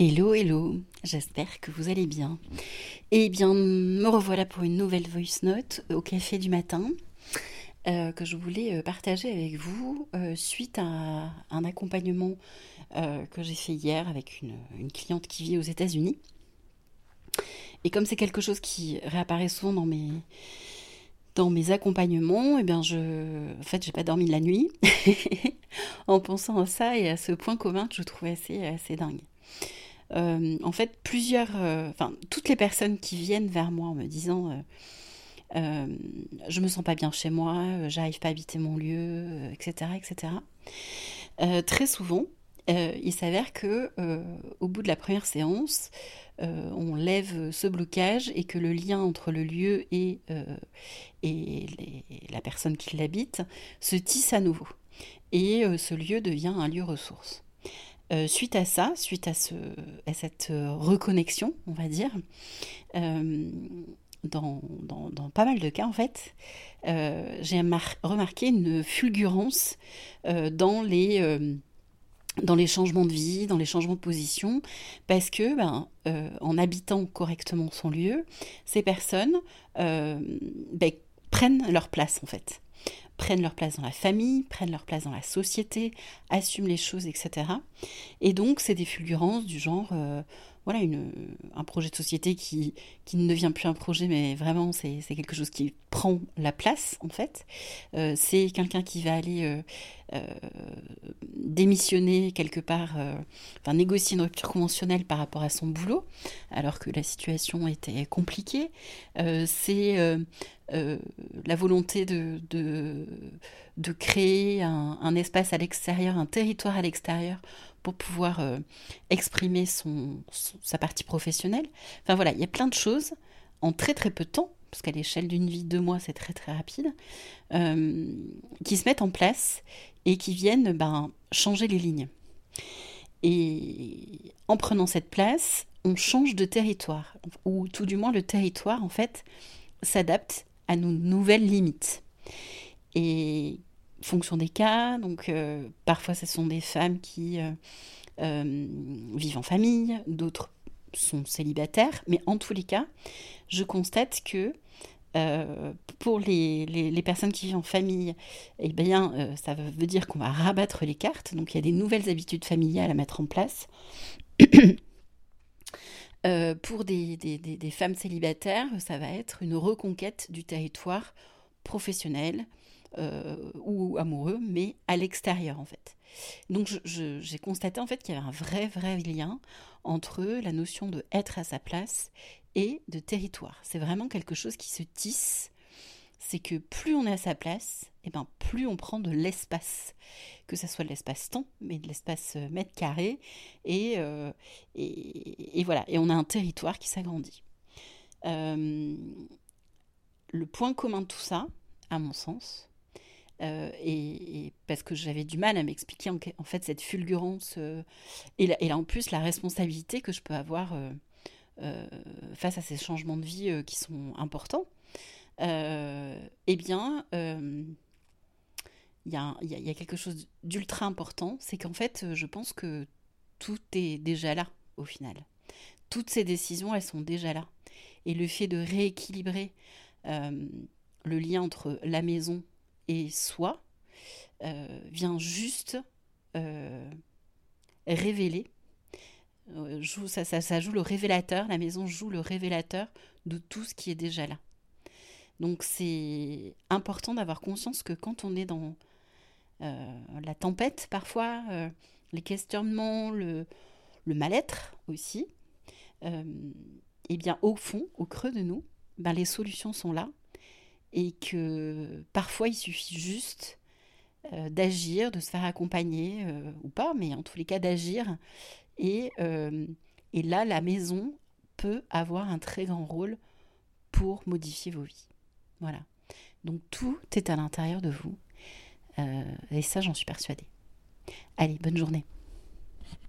Hello, hello, j'espère que vous allez bien. Eh bien, me revoilà pour une nouvelle voice note au café du matin euh, que je voulais euh, partager avec vous euh, suite à un accompagnement que j'ai fait hier avec une, cliente qui vit aux États-Unis. Et comme c'est quelque chose qui réapparaît souvent dans mes, dans mes accompagnements, eh bien je, en fait, j'ai pas dormi la nuit en pensant à ça et à ce point commun que je trouvais assez, assez dingue. Euh, en fait, plusieurs, euh, enfin, toutes les personnes qui viennent vers moi en me disant euh, je me sens pas bien chez moi, j'arrive pas à habiter mon lieu, etc., etc. très souvent, il s'avère que au bout de la première séance, on lève ce blocage et que le lien entre le lieu et, et la personne qui l'habite se tisse à nouveau. Et ce lieu devient un lieu ressource. Euh, suite à ça, suite à, ce, à cette euh, reconnexion, on va dire, euh, dans, pas mal de cas en fait, j'ai remarqué une fulgurance dans les dans les changements de vie, dans les changements de position, parce que ben, en habitant correctement son lieu, ces personnes ben, prennent leur place en fait prennent leur place dans la famille, prennent leur place dans la société, assument les choses, etc. Et donc, c'est des fulgurances du genre, euh, voilà, un projet de société qui, ne devient plus un projet, mais vraiment, c'est quelque chose qui prend la place, en fait. Euh, c'est quelqu'un qui va aller euh, démissionner quelque part, enfin, négocier une rupture conventionnelle par rapport à son boulot, alors que la situation était compliquée. c'est euh, la volonté de, créer un, espace à l'extérieur, un territoire à l'extérieur pour pouvoir euh, exprimer son, sa partie professionnelle. Enfin voilà, il y a plein de choses en très très peu de temps, parce qu'à l'échelle d'une vie, deux mois, c'est très très rapide, euh, qui se mettent en place et qui viennent ben, changer les lignes. Et en prenant cette place, on change de territoire, ou tout du moins le territoire en fait s'adapte à nos nouvelles limites. Et fonction des cas, donc euh, parfois ce sont des femmes qui euh, euh, vivent en famille, d'autres sont célibataires, mais en tous les cas, je constate que pour les, personnes qui vivent en famille, eh bien, ça veut dire qu'on va rabattre les cartes, donc il y a des nouvelles habitudes familiales à mettre en place. Pour des, femmes célibataires, ça va être une reconquête du territoire professionnel euh, ou amoureux, mais à l'extérieur en fait. Donc j'ai constaté en fait qu'il y avait un vrai vrai lien entre la notion de être à sa place et de territoire. C'est vraiment quelque chose qui se tisse c'est que plus on est à sa place, et eh ben plus on prend de l'espace, que ce soit de l'espace-temps, mais de l'espace euh, mètre carré, euh, et, et, voilà, et on a un territoire qui s'agrandit. Le point commun de tout ça, à mon sens, et, parce que j'avais du mal à m'expliquer en, fait cette fulgurance, et, là, et, là, en plus la responsabilité que je peux avoir face à ces changements de vie qui sont importants, euh, eh bien, euh, il y, a quelque chose d'ultra important, c'est qu'en fait, je pense que tout est déjà là, au final. Toutes ces décisions, elles sont déjà là. Et le fait de rééquilibrer euh, le lien entre la maison et soi vient juste révéler ça, ça, joue le révélateur, la maison joue le révélateur de tout ce qui est déjà là. Donc c'est important d'avoir conscience que quand on est dans euh, la tempête, parfois, euh, les questionnements, le, mal-être aussi, euh, eh bien au fond, au creux de nous, ben, les solutions sont là et que parfois il suffit juste d'agir, de se faire accompagner ou pas, mais en tous les cas d'agir. Et, et là, la maison peut avoir un très grand rôle pour modifier vos vies. Voilà. Donc tout est à l'intérieur de vous. Euh, et ça, j'en suis persuadée. Allez, bonne journée.